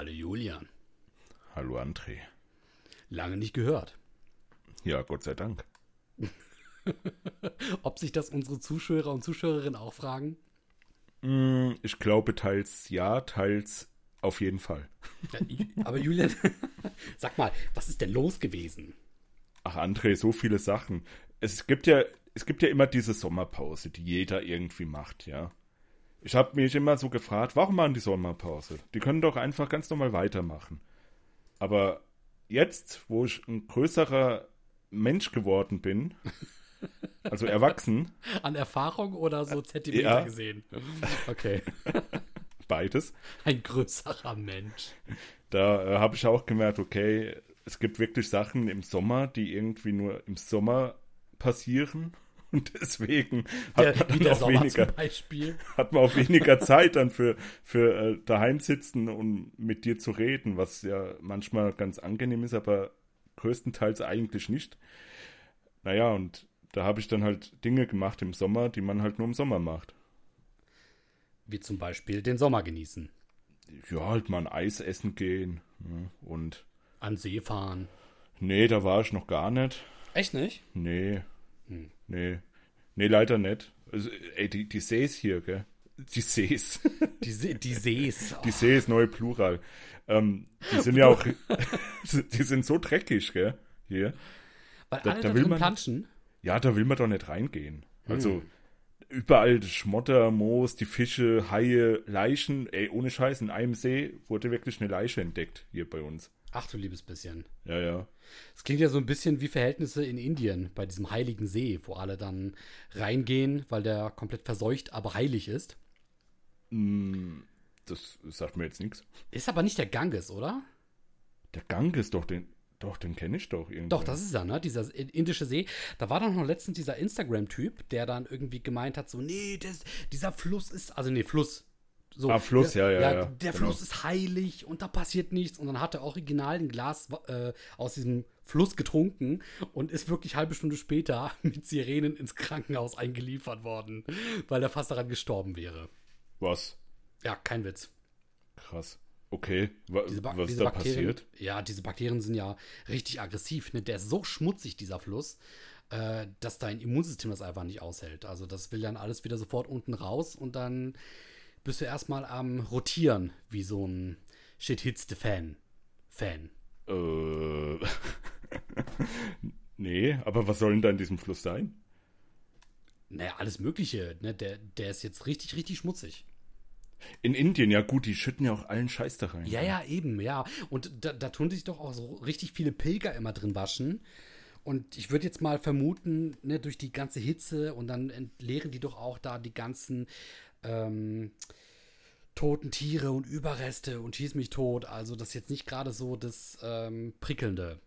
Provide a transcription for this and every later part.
Hallo Julian. Hallo André. Lange nicht gehört. Ja, Gott sei Dank. Ob sich das unsere Zuschauer und Zuschauerinnen auch fragen? Mm, Ich glaube teils ja, teils auf jeden Fall. Aber Julian, sag mal, was ist denn los gewesen? Ach André, so viele Sachen. Es gibt ja, es gibt ja immer diese Sommerpause, die jeder irgendwie macht, ja. Ich habe mich immer so gefragt, warum machen die Sommerpause? Die können doch einfach ganz normal weitermachen. Aber jetzt, wo ich ein größerer Mensch geworden bin, also erwachsen, An Erfahrung oder so Zentimeter Ja. gesehen? Okay. beides, Ein größerer Mensch. da äh, habe ich auch gemerkt, okay, es gibt wirklich Sachen im Sommer, die irgendwie nur im Sommer passieren. Und deswegen Der, hat man wie dann der auch weniger, hat man auch weniger Zeit dann für, für äh, daheim sitzen und mit dir zu reden, was ja manchmal ganz angenehm ist, aber größtenteils eigentlich nicht. Naja, und da habe ich dann halt Dinge gemacht im Sommer, die man halt nur im Sommer macht. Wie zum Beispiel den Sommer genießen. Ja, halt mal ein Eis essen gehen. Ne? Und An See fahren. nee, da war ich noch gar nicht. Echt nicht? Nee. Hm. Nee. Nee, leider nicht. Also, ey, die, die Sees hier, gell? Die Sees. Die, See, die Sees. Die Sees, neue Plural. Ähm, die sind ja auch, die sind so dreckig, gell? Hier. Weil da- alle da da, will man- planschen. Ja, da will man doch nicht reingehen. Also, überall Schmotter, Moos, die Fische, Haie, Leichen. Ey, ohne Scheiß, in einem See wurde wirklich eine Leiche entdeckt, hier bei uns. Ach du liebes bisschen. Ja, ja. Es klingt ja so ein bisschen wie Verhältnisse in Indien bei diesem heiligen See, wo alle dann reingehen, weil der komplett verseucht, aber heilig ist. Mm, Das sagt mir jetzt nichts. Ist aber nicht der Ganges, oder? Der Ganges, doch, den, doch, den kenne ich doch irgendwie. Doch, das ist er, ne? Dieser indische See. Da war doch noch letztens dieser Instagram-Typ, der dann irgendwie gemeint hat, so, nee, das, dieser Fluss ist, also nee, Fluss. So, Ah, Fluss, ja, ja, ja, Der genau. Fluss ist heilig und da passiert nichts. Und dann hat er original ein Glas äh, aus diesem Fluss getrunken und ist wirklich halbe Stunde später mit Sirenen ins Krankenhaus eingeliefert worden, weil er fast daran gestorben wäre. Was? Ja, kein Witz. Krass. Okay, wa was ist da passiert? Ja, diese Bakterien sind ja richtig aggressiv. Ne? Der ist so schmutzig, dieser Fluss, äh, dass dein Immunsystem das einfach nicht aushält. Also das will dann alles wieder sofort unten raus und dann bist du erstmal am Rotieren, wie so ein Shit hits the Fan. Fan. Äh, nee, aber was soll denn da in diesem Fluss sein? Naja, alles Mögliche. Ne? Der, der ist jetzt richtig, richtig schmutzig. In Indien, ja gut, die schütten ja auch allen Scheiß da rein. Ja, ja, eben, ja. Und da, da tun sich doch auch so richtig viele Pilger immer drin waschen. Und ich würde jetzt mal vermuten, ne, durch die ganze Hitze und dann entleeren die doch auch da die ganzen ähm, toten Tiere und Überreste und schieß mich tot. Also das ist jetzt nicht gerade so das ähm, Prickelnde.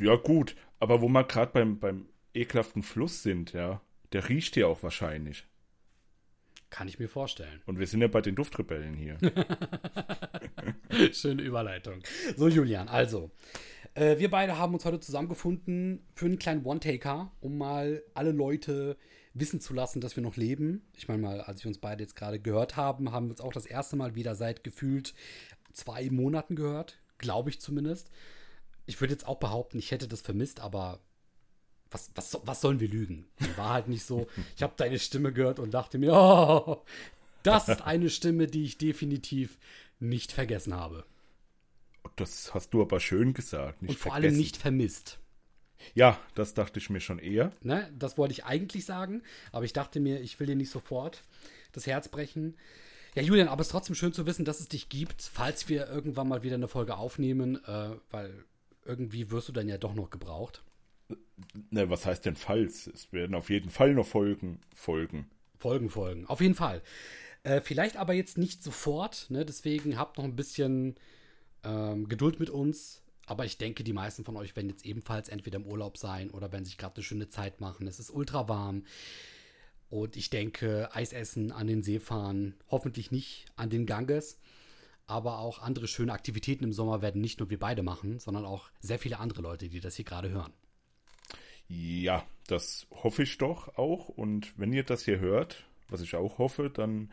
Ja gut, aber wo wir gerade beim, beim ekelhaften Fluss sind, ja, der riecht ja auch wahrscheinlich. Kann ich mir vorstellen. Und wir sind ja bei den Duftrebellen hier. Schöne Überleitung. So, Julian, also. Äh, wir beide haben uns heute zusammengefunden für einen kleinen One-Taker, um mal alle Leute wissen zu lassen, dass wir noch leben. Ich meine mal, als wir uns beide jetzt gerade gehört haben, haben wir uns auch das erste Mal wieder seit gefühlt zwei Monaten gehört. Glaube ich zumindest. Ich würde jetzt auch behaupten, ich hätte das vermisst, aber was, was, was sollen wir lügen? War halt nicht so. Ich habe deine Stimme gehört und dachte mir, oh, das ist eine Stimme, die ich definitiv nicht vergessen habe. Das hast du aber schön gesagt. Und vor vergessen. allem nicht vermisst. Ja, das dachte ich mir schon eher. Ne? Das wollte ich eigentlich sagen, aber ich dachte mir, ich will dir nicht sofort das Herz brechen. Ja, Julian, aber es ist trotzdem schön zu wissen, dass es dich gibt, falls wir irgendwann mal wieder eine Folge aufnehmen, äh, weil irgendwie wirst du dann ja doch noch gebraucht. Ne, was heißt denn falls? Es werden auf jeden Fall noch Folgen folgen. Folgen, Folgen. Auf jeden Fall. Äh, vielleicht aber jetzt nicht sofort, ne? deswegen habt noch ein bisschen ähm, Geduld mit uns. Aber ich denke, die meisten von euch werden jetzt ebenfalls entweder im Urlaub sein oder werden sich gerade eine schöne Zeit machen. Es ist ultra warm. Und ich denke, Eis essen, an den See fahren, hoffentlich nicht an den Ganges. Aber auch andere schöne Aktivitäten im Sommer werden nicht nur wir beide machen, sondern auch sehr viele andere Leute, die das hier gerade hören. Ja, das hoffe ich doch auch. Und wenn ihr das hier hört, was ich auch hoffe, dann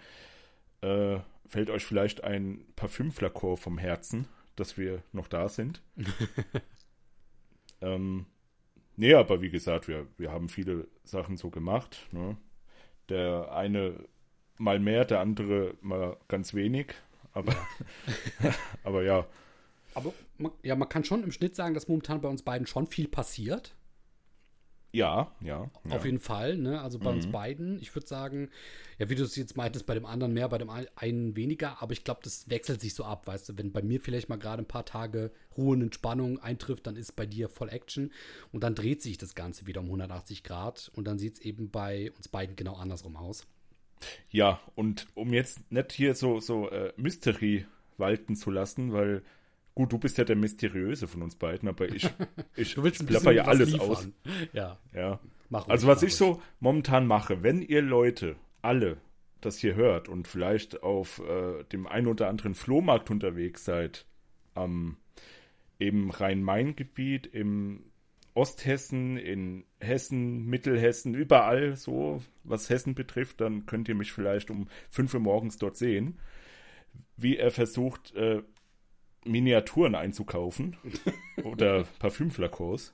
äh, fällt euch vielleicht ein Parfümflakor vom Herzen, dass wir noch da sind. ähm, nee, aber wie gesagt, wir, wir haben viele Sachen so gemacht. Ne? Der eine mal mehr, der andere mal ganz wenig. Aber ja, aber ja. Aber man, ja, man kann schon im Schnitt sagen, dass momentan bei uns beiden schon viel passiert. Ja, ja. Auf ja. jeden Fall, ne? Also bei Mhm. uns beiden. Ich würde sagen, ja, wie du es jetzt meintest, bei dem anderen mehr, bei dem ein- einen weniger, aber ich glaube, das wechselt sich so ab, weißt du, wenn bei mir vielleicht mal gerade ein paar Tage Ruhe und Entspannung eintrifft, dann ist bei dir voll Action und dann dreht sich das Ganze wieder um 180 Grad und dann sieht es eben bei uns beiden genau andersrum aus. Ja, und um jetzt nicht hier so, so äh, Mystery walten zu lassen, weil, gut, du bist ja der Mysteriöse von uns beiden, aber ich, ich Du willst ein plapper ja alles liefern. aus. Ja, Ja. mach Also was mach ich ruhig. so momentan mache, wenn ihr Leute alle das hier hört und vielleicht auf äh, dem ein oder anderen Flohmarkt unterwegs seid, am im Rhein-Main-Gebiet, im Osthessen, in Hessen, Mittelhessen, überall so, was Hessen betrifft, dann könnt ihr mich vielleicht um 5 Uhr morgens dort sehen, wie er versucht, äh, Miniaturen einzukaufen oder Parfümflakons.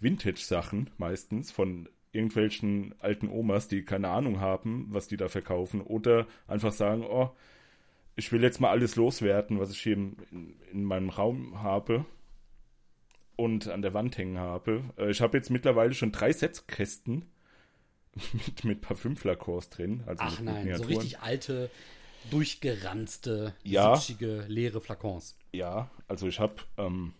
Vintage-Sachen meistens von irgendwelchen alten Omas, die keine Ahnung haben, was die da verkaufen, oder einfach sagen, oh, ich will jetzt mal alles loswerden, was ich hier in, in, in meinem Raum habe und an der Wand hängen habe. Äh, ich habe jetzt mittlerweile schon drei Setzkästen mit, mit Parfümflakons drin. Also Ach nein, so Miniaturen. richtig alte, durchgeranzte, Ja. sitschige, leere Flakons. Ja, also ich habe ähm,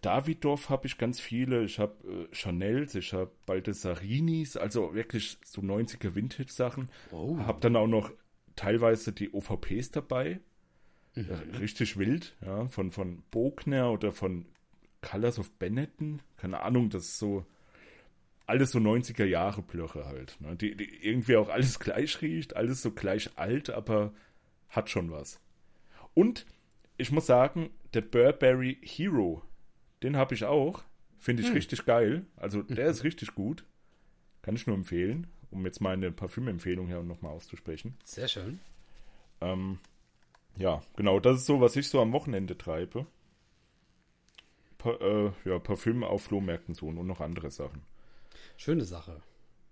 Davidoff habe ich ganz viele, ich habe äh, Chanels, ich habe Baldessarinis, also wirklich so 90er Vintage-Sachen. Oh. Habe dann auch noch teilweise die OVPs dabei. Mhm. Äh, Richtig wild, ja, von, von Bogner oder von Colors of Benetton. Keine Ahnung, das ist so alles so 90er Jahre Blöche halt. Ne? Die, die irgendwie auch alles gleich riecht, alles so gleich alt, aber hat schon was. Und ich muss sagen, der Burberry Hero, den habe ich auch. Finde ich Hm. richtig geil. Also der ist richtig gut. Kann ich nur empfehlen, um jetzt meine Parfümempfehlung hier nochmal auszusprechen. Sehr schön. Ähm, ja, genau, das ist so, was ich so am Wochenende treibe. Pa äh, ja, Parfüm auf Flohmärkten so und noch andere Sachen. Schöne Sache.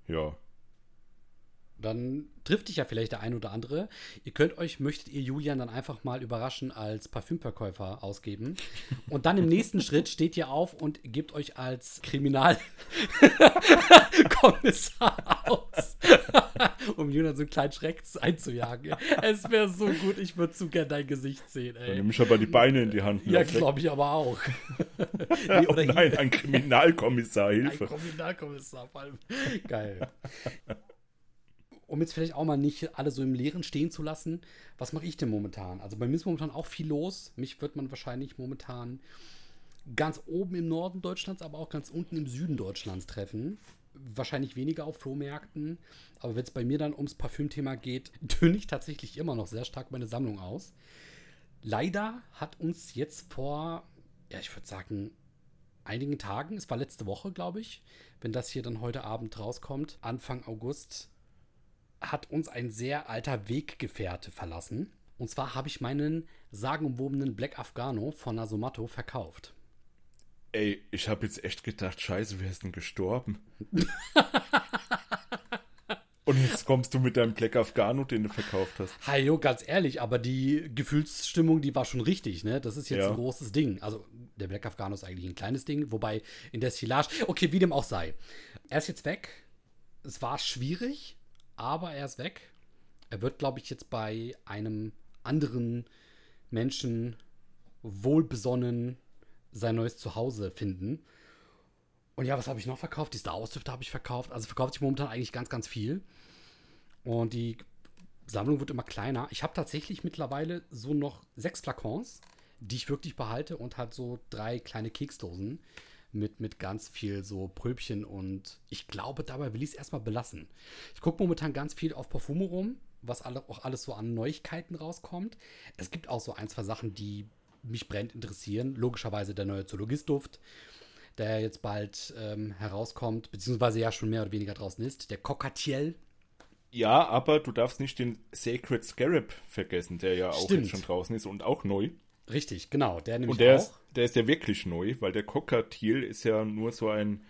Ja. Dann trifft dich ja vielleicht der ein oder andere. Ihr könnt euch, möchtet ihr Julian dann einfach mal überraschen als Parfümverkäufer ausgeben. Und dann im nächsten Schritt steht ihr auf und gebt euch als Kriminalkommissar aus, um Julian so einen kleinen Schreck einzujagen. Es wäre so gut, ich würde zu gern dein Gesicht sehen, Dann ey. nehme ich aber die Beine in die Hand. Ja, Lauf weg. glaube ich aber auch. nee, Oh nein, ein Kriminalkommissar, Ein Hilfe. Kriminalkommissar, vor allem. Geil. Um jetzt vielleicht auch mal nicht alle so im Leeren stehen zu lassen, was mache ich denn momentan? Also bei mir ist momentan auch viel los. Mich wird man wahrscheinlich momentan ganz oben im Norden Deutschlands, aber auch ganz unten im Süden Deutschlands treffen. Wahrscheinlich weniger auf Flohmärkten. Aber wenn es bei mir dann ums Parfümthema geht, dünne ich tatsächlich immer noch sehr stark meine Sammlung aus. Leider hat uns jetzt vor, ja, ich würde sagen, einigen Tagen, es war letzte Woche, glaube ich, wenn das hier dann heute Abend rauskommt, Anfang August, hat uns ein sehr alter Weggefährte verlassen. Und zwar habe ich meinen sagenumwobenen Black Afghano von Nasomato verkauft. Ey, ich habe jetzt echt gedacht, scheiße, wer ist denn gestorben? Und jetzt kommst du mit deinem Black Afghano, den du verkauft hast. Hajo, ganz ehrlich, aber die Gefühlsstimmung, die war schon richtig, ne? Das ist jetzt Ja. ein großes Ding. Also, der Black Afghano ist eigentlich ein kleines Ding, wobei in der Silage, okay, wie dem auch sei. Er ist jetzt weg. Es war schwierig, aber er ist weg. Er wird, glaube ich, jetzt bei einem anderen Menschen wohlbesonnen sein neues Zuhause finden. Und ja, was habe ich noch verkauft? Die Star Wars-Düfte habe ich verkauft. Also verkauft sich momentan eigentlich ganz, ganz viel. Und die Sammlung wird immer kleiner. Ich habe tatsächlich mittlerweile so noch sechs Flakons, die ich wirklich behalte und halt so drei kleine Keksdosen mit, mit ganz viel so Pröbchen und ich glaube, dabei will ich es erstmal belassen. Ich gucke momentan ganz viel auf Parfumo rum, was alle, auch alles so an Neuigkeiten rauskommt. Es gibt auch so ein, zwei Sachen, die mich brennend interessieren. Logischerweise der neue Zoologist-Duft, der jetzt bald ähm, herauskommt, beziehungsweise ja schon mehr oder weniger draußen ist. Der Cockatiel Ja, aber du darfst nicht den Sacred Scarab vergessen, der ja auch Stimmt. jetzt schon draußen ist und auch neu. Richtig, genau. Der nämlich Und der auch ist, der ist ja wirklich neu, weil der Cockatiel ist ja nur so ein.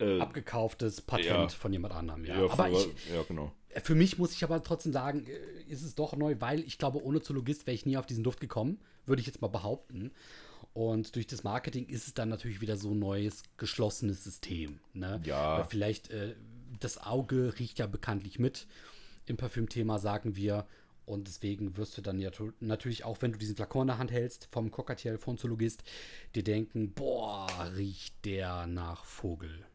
Äh, abgekauftes Patent Ja. von jemand anderem. Ja. ja, aber ich, ja, genau. Für mich muss ich aber trotzdem sagen, äh, ist es doch neu, weil ich glaube, ohne Zoologist wäre ich nie auf diesen Duft gekommen, würde ich jetzt mal behaupten. Und durch das Marketing ist es dann natürlich wieder so ein neues, geschlossenes System. Ne? Ja. Weil vielleicht, äh, das Auge riecht ja bekanntlich mit. Im Parfümthema sagen wir. Und deswegen wirst du dann ja natürlich auch, wenn du diesen Flakon in der Hand hältst, vom Cockatiel von Zoologist, dir denken, boah, riecht der nach Vogel.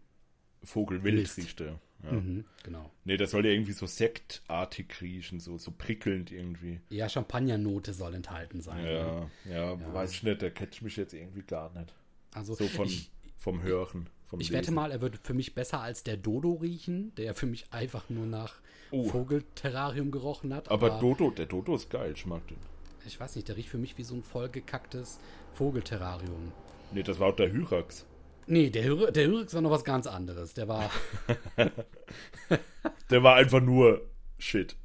Vogelwild riecht der. Ja. Mhm, genau. Nee, das soll ja irgendwie so sektartig riechen, so, so prickelnd irgendwie. Ja, Champagnernote soll enthalten sein. ne? Ja, ja, weiß ich nicht, der catcht mich jetzt irgendwie gar nicht. Also So von, ich, vom Hören. Vom ich wette Lesen. mal, er würde für mich besser als der Dodo riechen, der für mich einfach nur nach Oh. Vogelterrarium gerochen hat. Aber Dodo, der Dodo ist geil, ich mag den. ich weiß nicht, der riecht für mich wie so ein vollgekacktes Vogelterrarium. Nee, das war auch der Hyrax. Nee, der, Hyr- der Hyrix war noch was ganz anderes. Der war, Der war einfach nur Shit.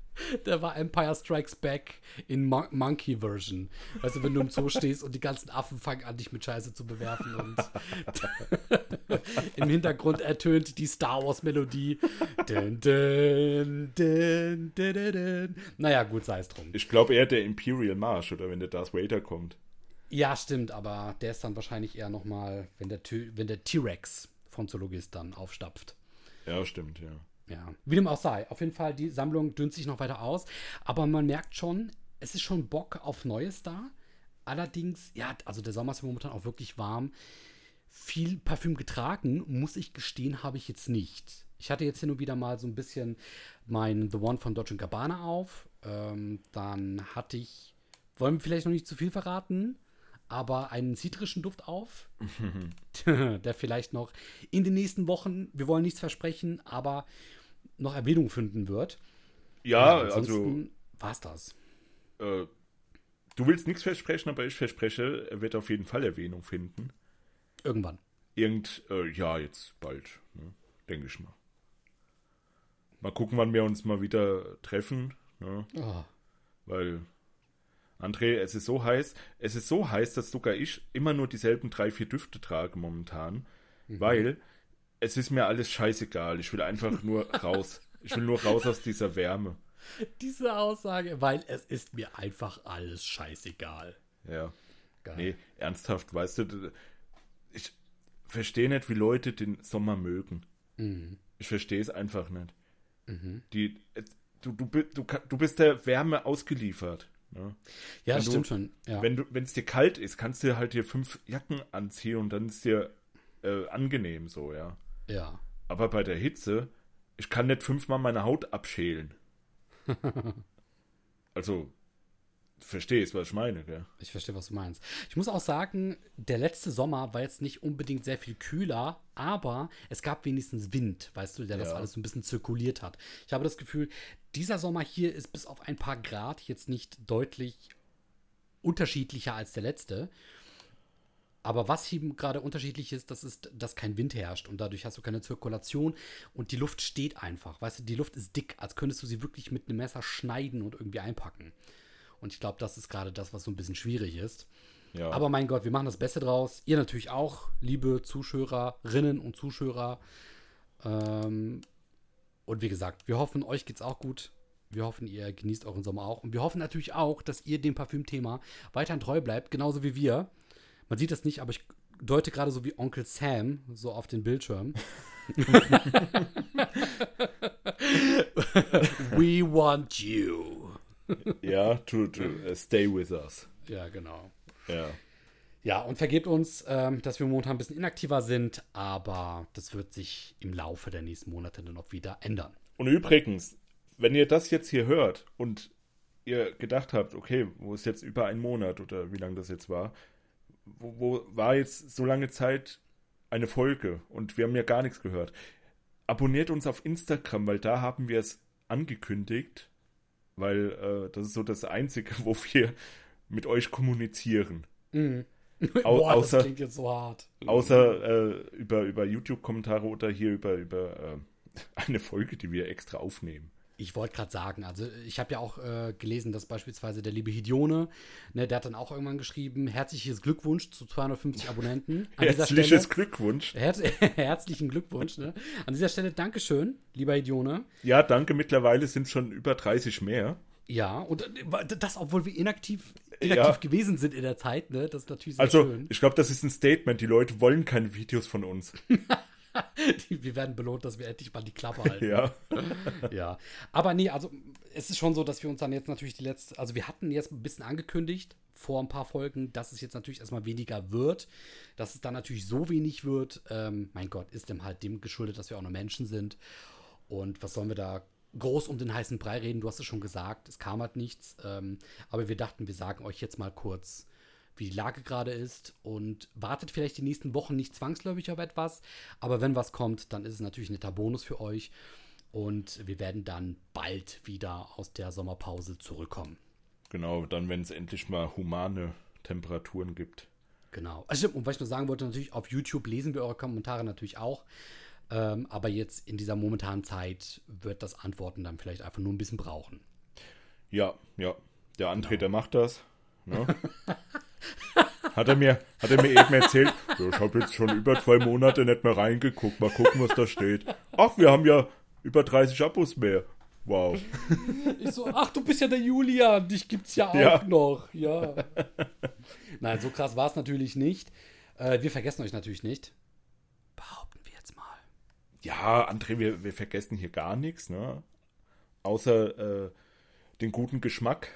der war Empire Strikes Back in Mon Monkey Version. Weißt du, wenn du im Zoo stehst und die ganzen Affen fangen an, dich mit Scheiße zu bewerfen und im Hintergrund ertönt die Star Wars Melodie. Dun, dun, dun, dun. Naja, gut, sei es drum. Ich glaube eher der Imperial Marsch oder wenn der Darth Vader kommt. Ja, stimmt, aber der ist dann wahrscheinlich eher nochmal, wenn der Ty- wenn der T-Rex von Zoologist dann aufstapft. Ja, stimmt, ja. Ja, wie dem auch sei. Auf jeden Fall, die Sammlung dünnt sich noch weiter aus. Aber man merkt schon, es ist schon Bock auf Neues da. Allerdings, ja, also der Sommer ist ja momentan auch wirklich warm. Viel Parfüm getragen, muss ich gestehen, habe ich jetzt nicht. Ich hatte jetzt hier nur wieder mal so ein bisschen mein The One von Dolce Gabbana auf. Ähm, dann hatte ich, wollen wir vielleicht noch nicht zu viel verraten, aber einen zitrischen Duft auf, der vielleicht noch in den nächsten Wochen, wir wollen nichts versprechen, aber noch Erwähnung finden wird. Ja, also war es das. äh, du willst nichts versprechen, aber ich verspreche, er wird auf jeden Fall Erwähnung finden. Irgendwann. Irgend, äh, ja, jetzt bald, ne? denke ich mal. Mal gucken, wann wir uns mal wieder treffen, ne? Oh, weil André, es ist so heiß, es ist so heiß, dass sogar ich immer nur dieselben drei, vier Düfte trage momentan, weil es ist mir alles scheißegal. Ich will einfach nur raus. Ich will nur raus aus dieser Wärme. diese Aussage, weil es ist mir einfach alles scheißegal. Ja. Geil. Nee, ernsthaft, weißt du, ich verstehe nicht, wie Leute den Sommer mögen. Mhm. Ich verstehe es einfach nicht. Die, äh, du, du, du, du bist der Wärme ausgeliefert. Ne? Ja, Wenn das du- stimmt schon. Ja. Wenn du, wenn es dir kalt ist, kannst du halt dir fünf Jacken anziehen und dann ist dir äh, angenehm so, ja. ja. Aber bei der Hitze, ich kann nicht fünfmal meine Haut abschälen. also, du verstehst, was ich meine, gell? Ich verstehe, was du meinst. Ich muss auch sagen, der letzte Sommer war jetzt nicht unbedingt sehr viel kühler, aber es gab wenigstens Wind, weißt du, der das Ja. alles so ein bisschen zirkuliert hat. Ich habe das Gefühl, dieser Sommer hier ist bis auf ein paar Grad jetzt nicht deutlich unterschiedlicher als der letzte. Aber was eben gerade unterschiedlich ist, das ist, dass kein Wind herrscht und dadurch hast du keine Zirkulation und die Luft steht einfach. Weißt du, die Luft ist dick, als könntest du sie wirklich mit einem Messer schneiden und irgendwie einpacken. Und ich glaube, das ist gerade das, was so ein bisschen schwierig ist. Ja. Aber mein Gott, wir machen das Beste draus. Ihr natürlich auch, liebe Zuschauerinnen und Zuschauer. Ähm, und wie gesagt, wir hoffen, euch geht's auch gut. Wir hoffen, ihr genießt euren Sommer auch. Und wir hoffen natürlich auch, dass ihr dem Parfümthema weiterhin treu bleibt, genauso wie wir. Man sieht das nicht, aber ich deute gerade so wie Onkel Sam so auf den Bildschirm. We want you. ja, to, to uh, stay with us. Ja, genau. Ja. Ja, und vergebt uns, ähm, dass wir momentan ein bisschen inaktiver sind, aber das wird sich im Laufe der nächsten Monate dann auch wieder ändern. Und übrigens, wenn ihr das jetzt hier hört und ihr gedacht habt, okay, wo ist jetzt über einen Monat oder wie lange das jetzt war, wo, wo war jetzt so lange Zeit eine Folge und wir haben ja gar nichts gehört. Abonniert uns auf Instagram, weil da haben wir es angekündigt, weil äh, das ist so das Einzige, wo wir mit euch kommunizieren. Au- Boah, außer- das klingt jetzt so hart. Außer äh, über, über YouTube-Kommentare oder hier über, über äh, eine Folge, die wir extra aufnehmen. Ich wollte gerade sagen, also ich habe ja auch äh, gelesen, dass beispielsweise der liebe Hidione, ne, der hat dann auch irgendwann geschrieben, herzliches Glückwunsch zu 250 Abonnenten. An Herzliches Stelle, Glückwunsch. Herz, herzlichen Glückwunsch. Ne? An dieser Stelle Dankeschön, lieber Hidione. Ja, danke. Mittlerweile sind schon über 30 mehr. Ja, und äh, das, obwohl wir inaktiv, inaktiv ja. gewesen sind in der Zeit, ne? Das ist natürlich sehr also, schön. ich glaube, das ist ein Statement. Die Leute wollen keine Videos von uns. wir werden belohnt, dass wir endlich mal die Klappe halten. ja. ja. Aber nee, also es ist schon so, dass wir uns dann jetzt natürlich die letzte, also wir hatten jetzt ein bisschen angekündigt vor ein paar Folgen, dass es jetzt natürlich erstmal weniger wird. Dass es dann natürlich so wenig wird, ähm, mein Gott, ist dem halt dem geschuldet, dass wir auch nur Menschen sind. Und was sollen wir da groß um den heißen Brei reden? Du hast es schon gesagt, es kam halt nichts. Ähm, aber wir dachten, wir sagen euch jetzt mal kurz, wie die Lage gerade ist und wartet vielleicht die nächsten Wochen nicht zwangsläufig auf etwas. Aber wenn was kommt, dann ist es natürlich ein netter Bonus für euch. Und wir werden dann bald wieder aus der Sommerpause zurückkommen. Genau, dann, wenn es endlich mal humane Temperaturen gibt. Genau. Also, und was ich nur sagen wollte, natürlich auf YouTube lesen wir eure Kommentare natürlich auch. Ähm, aber jetzt in dieser momentanen Zeit wird das Antworten dann vielleicht einfach nur ein bisschen brauchen. Ja, ja. Der André, genau. der macht das. Ne? hat, er mir, hat er mir eben erzählt, ja, ich habe jetzt schon über zwei Monate nicht mehr reingeguckt. Mal gucken, was da steht. Ach, wir haben ja über 30 Abos mehr. Wow. Ich so, ach, du bist ja der Julian, dich gibt's ja auch ja. noch. Ja. Nein, so krass war es natürlich nicht. Äh, wir vergessen euch natürlich nicht. Mal. Ja, André, wir, wir vergessen hier gar nichts, ne? Außer äh, den guten Geschmack.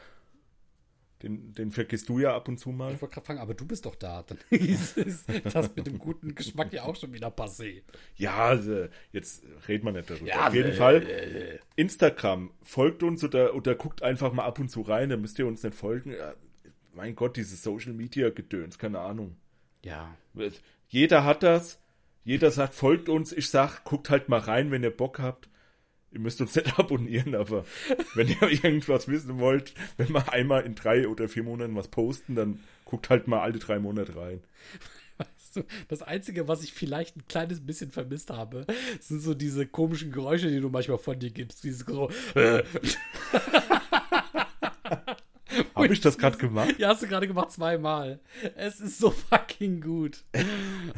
Den, den vergisst du ja ab und zu mal. Ich wollte gerade fragen, aber du bist doch da. Dann ist das mit dem guten Geschmack ja auch schon wieder passé. Ja, also, jetzt redet man nicht darüber. Ja, Auf jeden äh, Fall, äh, Instagram, folgt uns oder, oder guckt einfach mal ab und zu rein, dann müsst ihr uns nicht folgen. Ja, mein Gott, dieses Social Media Gedöns, keine Ahnung. Ja. Jeder hat das. Jeder sagt, folgt uns. Ich sag, guckt halt mal rein, wenn ihr Bock habt ihr müsst uns nicht abonnieren, aber wenn ihr irgendwas wissen wollt, wenn wir einmal in drei oder vier Monaten was posten, dann guckt halt mal alle drei Monate rein. Weißt du, das Einzige, was ich vielleicht ein kleines bisschen vermisst habe, sind so diese komischen Geräusche, die du manchmal von dir gibst. Dieses so. Habe ich das gerade gemacht? Ja, hast du gerade gemacht zweimal. Es ist so fucking gut.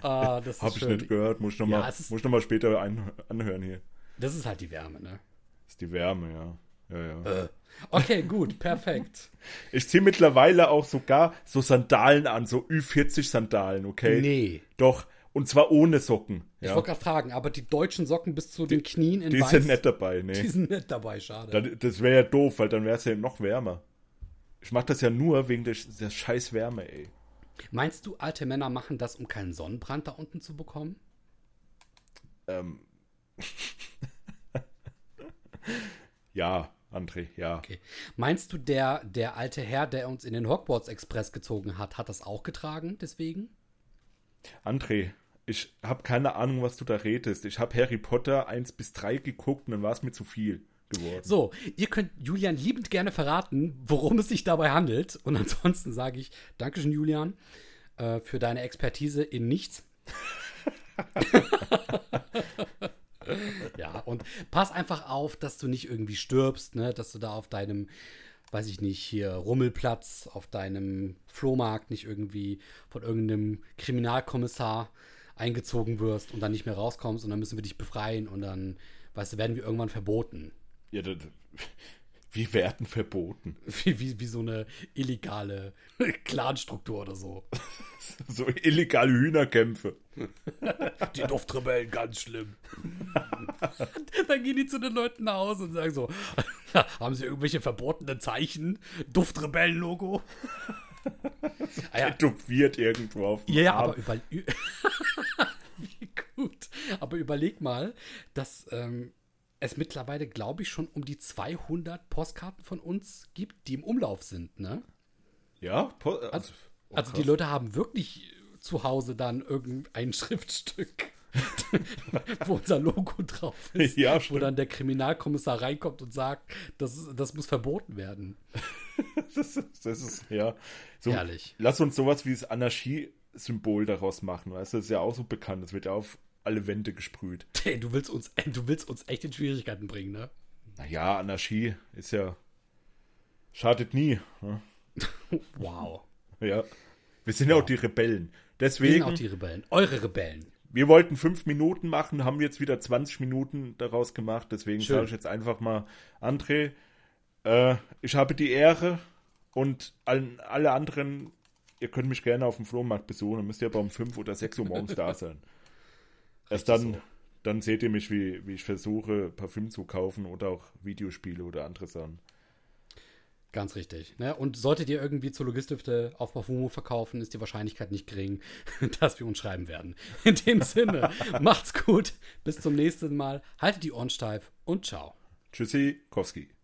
Ah, das Habe ich nicht gehört. Muss ich nochmal ja, noch später ein, anhören hier. Das ist halt die Wärme, ne? Das ist die Wärme, ja. Ja, ja. Äh. Okay, gut, perfekt. Ich ziehe mittlerweile auch sogar so Sandalen an, so Ü40-Sandalen, okay? Nee. Doch, und zwar ohne Socken. Ich wollte gerade fragen, aber die deutschen Socken bis zu den Knien in Die Weiß, sind nicht dabei, nee. Die sind nicht dabei, schade. Das, das wäre ja doof, weil dann wäre es ja noch wärmer. Ich mache das ja nur wegen der, der scheiß Wärme, ey. Meinst du, alte Männer machen das, um keinen Sonnenbrand da unten zu bekommen? Ähm, ja, André, ja. Okay. Meinst du, der, der alte Herr, der uns in den Hogwarts Express gezogen hat, hat das auch getragen, deswegen? André, ich habe keine Ahnung, was du da redest. Ich habe Harry Potter 1 bis 3 geguckt und dann war es mir zu viel geworden. So, ihr könnt Julian liebend gerne verraten, worum es sich dabei handelt. Und ansonsten sage ich Dankeschön, Julian, äh, für deine Expertise in nichts. ja, und pass einfach auf, dass du nicht irgendwie stirbst, ne? dass du da auf deinem, weiß ich nicht, hier Rummelplatz, auf deinem Flohmarkt nicht irgendwie von irgendeinem Kriminalkommissar eingezogen wirst und dann nicht mehr rauskommst und dann müssen wir dich befreien und dann, weißt du, werden wir irgendwann verboten. Ja, das, wir werden verboten. Wie, wie, wie so eine illegale Clanstruktur oder so. so illegale Hühnerkämpfe. Die Duftrebellen, ganz schlimm. Dann gehen die zu den Leuten nach Hause und sagen so: Haben sie irgendwelche verbotenen Zeichen? Duftrebellen-Logo? ah, ja. Tätowiert irgendwo auf dem Ja, ja, aber über Wie gut. Aber überleg mal, dass. Ähm, es mittlerweile, glaube ich, schon um die 200 Postkarten von uns gibt, die im Umlauf sind, ne? Ja, po äh, also, oh, also die Leute haben wirklich zu Hause dann irgendein Schriftstück, wo unser Logo drauf ist, ja, wo dann der Kriminalkommissar reinkommt und sagt, das, das muss verboten werden. das, ist, das ist, ja. So, Herrlich. Lass uns sowas wie das Anarchie-Symbol daraus machen, weißt du? Das ist ja auch so bekannt. Das wird ja auf alle Wände gesprüht. Hey, du willst uns, du willst uns echt in Schwierigkeiten bringen, ne? Naja, Anarchie ist ja. Schadet nie. Ne? Wow. Ja. Wir sind ja auch die Rebellen. Wir Deswegen, sind auch die Rebellen. Eure Rebellen. wir wollten fünf Minuten machen, haben jetzt wieder 20 Minuten daraus gemacht. Deswegen sage ich jetzt einfach mal, André, äh, ich habe die Ehre und allen, alle anderen, ihr könnt mich gerne auf dem Flohmarkt besuchen. Dann müsst ihr aber um 5 oder 6 Uhr morgens da sein. Erst dann, so. dann seht ihr mich, wie, wie ich versuche, Parfüm zu kaufen oder auch Videospiele oder andere Sachen. Ganz richtig. Ne? Und solltet ihr irgendwie zu Logistifte auf Parfumo verkaufen, ist die Wahrscheinlichkeit nicht gering, dass wir uns schreiben werden. In dem Sinne, macht's gut. Bis zum nächsten Mal. Haltet die Ohren steif und ciao. Tschüssi, Kowski.